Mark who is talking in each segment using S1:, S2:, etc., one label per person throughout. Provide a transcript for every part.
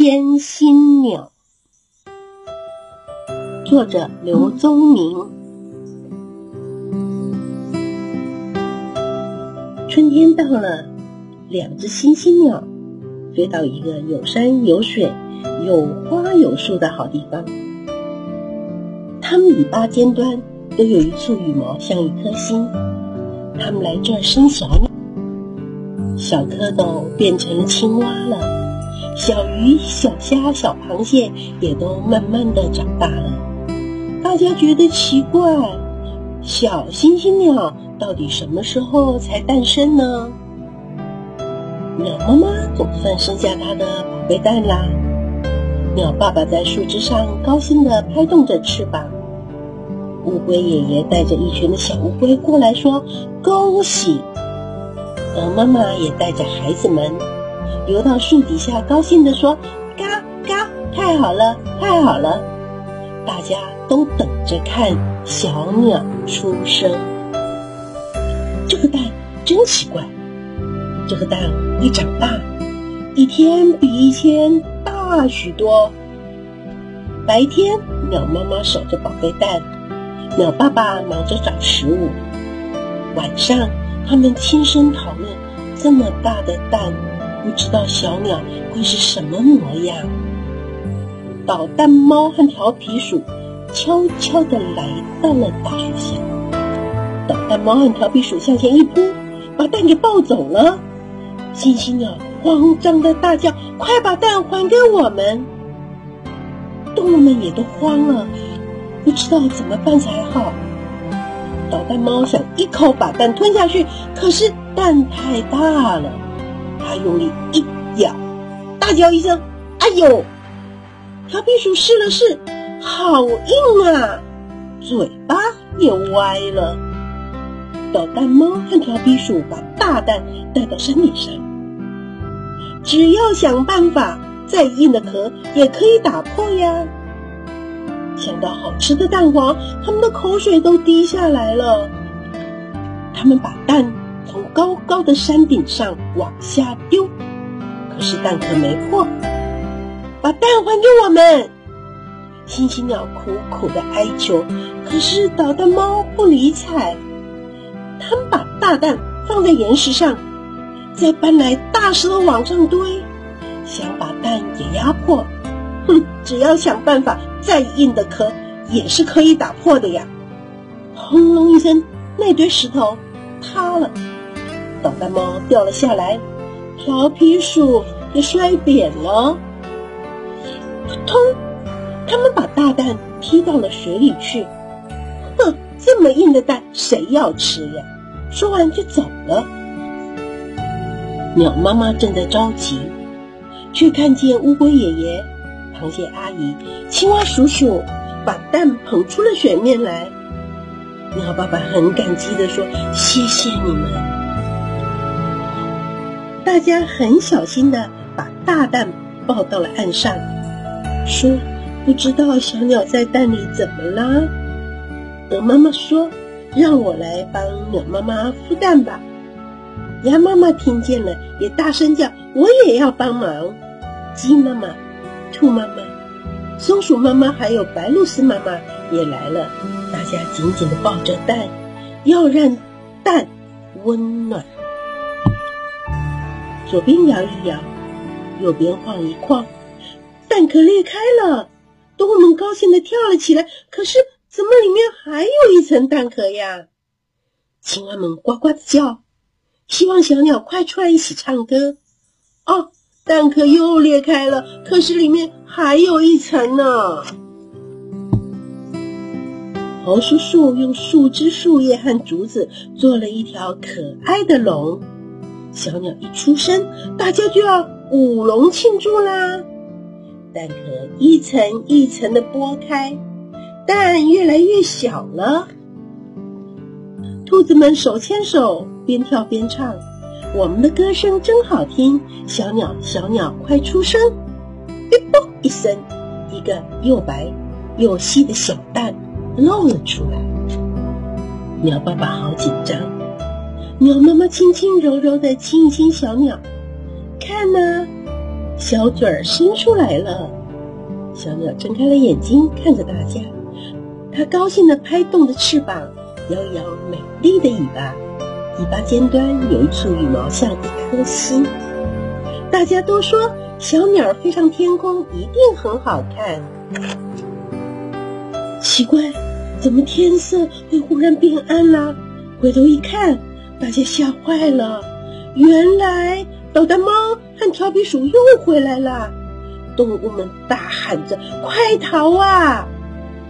S1: 千心鸟，作者刘宗明。春天到了，两只星星鸟飞到一个有山有水、有花有树的好地方。它们尾巴尖端都有一簇羽毛，像一颗心。它们来这儿生小鸟，小蝌蚪变成青蛙了。小鱼、小虾、小螃蟹也都慢慢的长大了。大家觉得奇怪，小星星鸟到底什么时候才诞生呢？鸟妈妈总算生下它的宝贝蛋啦！鸟爸爸在树枝上高兴的拍动着翅膀。乌龟爷爷带着一群的小乌龟过来说：“恭喜！”鹅妈妈也带着孩子们。游到树底下，高兴地说：“嘎嘎，太好了，太好了！”大家都等着看小鸟出生。这个蛋真奇怪，这个蛋会长大，一天比一天大许多。白天，鸟妈妈守着宝贝蛋，鸟爸爸忙着找食物。晚上，他们轻声讨论这么大的蛋。不知道小鸟会是什么模样。捣蛋猫和调皮鼠悄悄地来到了大树下。捣蛋猫和调皮鼠向前一扑，把蛋给抱走了。星星鸟慌张的大叫：“快把蛋还给我们！”动物们也都慌了，不知道怎么办才好。捣蛋猫想一口把蛋吞下去，可是蛋太大了。他用力一咬，大叫一声：“哎呦！”调皮鼠试了试，好硬啊，嘴巴也歪了。捣蛋猫和调皮鼠把大蛋带到山顶上，只要想办法，再硬的壳也可以打破呀。想到好吃的蛋黄，他们的口水都滴下来了。他们把蛋。从高高的山顶上往下丢，可是蛋壳没破。把蛋还给我们！星星鸟苦苦的哀求，可是捣蛋猫不理睬。他们把大蛋放在岩石上，再搬来大石头往上堆，想把蛋也压破。哼，只要想办法，再硬的壳也是可以打破的呀！轰隆一声，那堆石头塌了。捣蛋猫掉了下来，调皮鼠也摔扁了。扑通！他们把大蛋踢到了水里去。哼，这么硬的蛋，谁要吃呀？说完就走了。鸟妈妈正在着急，却看见乌龟爷爷、螃蟹阿姨、青蛙叔叔把蛋捧出了水面来。鸟爸爸很感激地说：“谢谢你们。”大家很小心的把大蛋抱到了岸上，说：“不知道小鸟在蛋里怎么了？”鹅妈妈说：“让我来帮鸟妈妈孵蛋吧。”鸭妈妈听见了，也大声叫：“我也要帮忙！”鸡妈妈、兔妈妈、松鼠妈妈还有白鹭鸶妈妈也来了，大家紧紧的抱着蛋，要让蛋温暖。左边摇一摇，右边晃一晃，蛋壳裂开了，动物们高兴的跳了起来。可是，怎么里面还有一层蛋壳呀？青蛙们呱呱的叫，希望小鸟快出来一起唱歌。哦，蛋壳又裂开了，可是里面还有一层呢。猴叔叔用树枝、树叶和竹子做了一条可爱的龙。小鸟一出生，大家就要舞龙庆祝啦！蛋壳一层一层的剥开，蛋越来越小了。兔子们手牵手，边跳边唱：“我们的歌声真好听。”小鸟，小鸟，快出生！哔啵一声，一个又白又细的小蛋露了出来。鸟爸爸好紧张。鸟妈妈轻轻柔柔地亲一亲小鸟，看呐，小嘴儿伸出来了。小鸟睁开了眼睛，看着大家。它高兴地拍动着翅膀，摇摇美丽的尾巴，尾巴尖端有一簇羽毛像一颗心。大家都说小鸟飞上天空一定很好看。奇怪，怎么天色会忽然变暗了？回头一看，大家吓坏了。原来捣蛋猫和调皮鼠又回来了。动物们大喊着：“快逃啊！”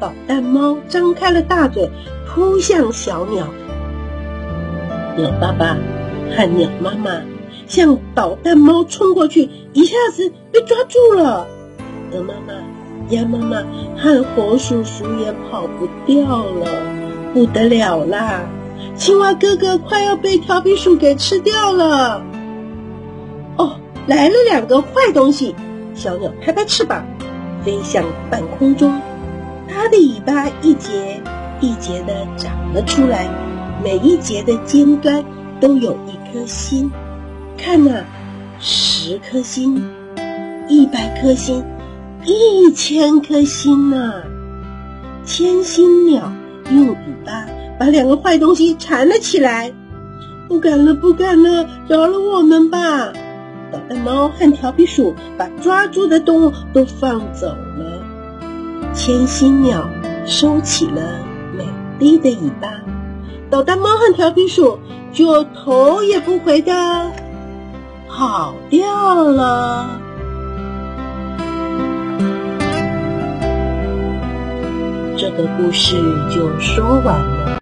S1: 捣蛋猫张开了大嘴，扑向小鸟。鸟爸爸和鸟妈妈向捣蛋猫冲过去，一下子被抓住了。鹅妈妈、鸭妈妈和猴叔叔也跑不掉了，不得了啦！青蛙哥哥快要被调皮鼠给吃掉了。哦，来了两个坏东西！小鸟拍拍翅膀，飞向半空中。它的尾巴一节一节的长了出来，每一节的尖端都有一颗心。看呐，十颗心，一百颗心，一千颗心呐！千心鸟用尾巴把两个坏东西缠了起来。不敢了，不敢了，饶了我们吧！捣蛋猫和调皮鼠把抓住的动物都放走了。千心鸟收起了美丽的尾巴，捣蛋猫和调皮鼠就头也不回的跑掉了。这个故事就说完了。